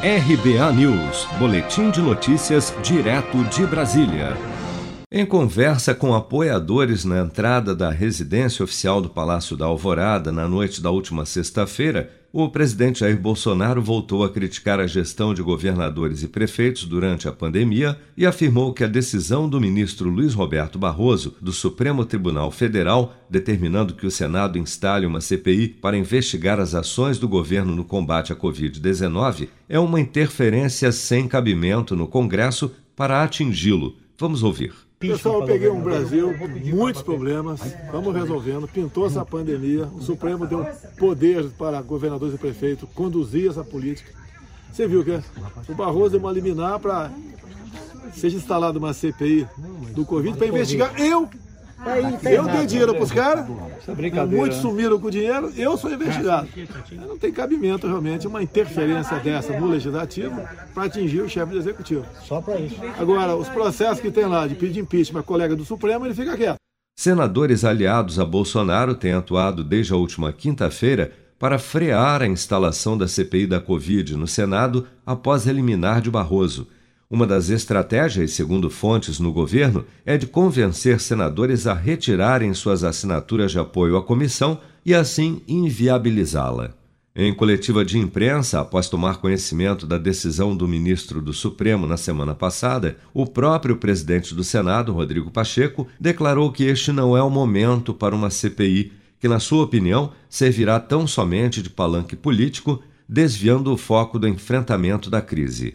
RBA News, Boletim de Notícias, direto de Brasília. Em conversa com apoiadores na entrada da residência oficial do Palácio da Alvorada na noite da última sexta-feira, o presidente Jair Bolsonaro voltou a criticar a gestão de governadores e prefeitos durante a pandemia e afirmou que a decisão do ministro Luiz Roberto Barroso, do Supremo Tribunal Federal, determinando que o Senado instale uma CPI para investigar as ações do governo no combate à Covid-19, é uma interferência sem cabimento no Congresso para atingi-lo. Vamos ouvir. Pessoal, eu peguei um Brasil com muitos problemas, estamos resolvendo, pintou essa pandemia, o Supremo deu poder para governadores e prefeitos conduzir essa política. Você viu que o Barroso deu uma liminar para seja instalada uma CPI do Covid para investigar. Eu Tá aí, tá eu dei dinheiro para os caras, é muitos né? sumiram com o dinheiro, eu sou investigado. Não tem cabimento realmente uma interferência dessa no legislativo para atingir o chefe do executivo. Só para isso. Agora, os processos que tem lá de pedir impeachment colega do Supremo, ele fica quieto. Senadores aliados a Bolsonaro têm atuado desde a última quinta-feira para frear a instalação da CPI da Covid no Senado após eliminar de Barroso. Uma das estratégias, segundo fontes no governo, é de convencer senadores a retirarem suas assinaturas de apoio à comissão e assim inviabilizá-la. Em coletiva de imprensa, após tomar conhecimento da decisão do ministro do Supremo na semana passada, o próprio presidente do Senado, Rodrigo Pacheco, declarou que este não é o momento para uma CPI, que, na sua opinião, servirá tão somente de palanque político, desviando o foco do enfrentamento da crise.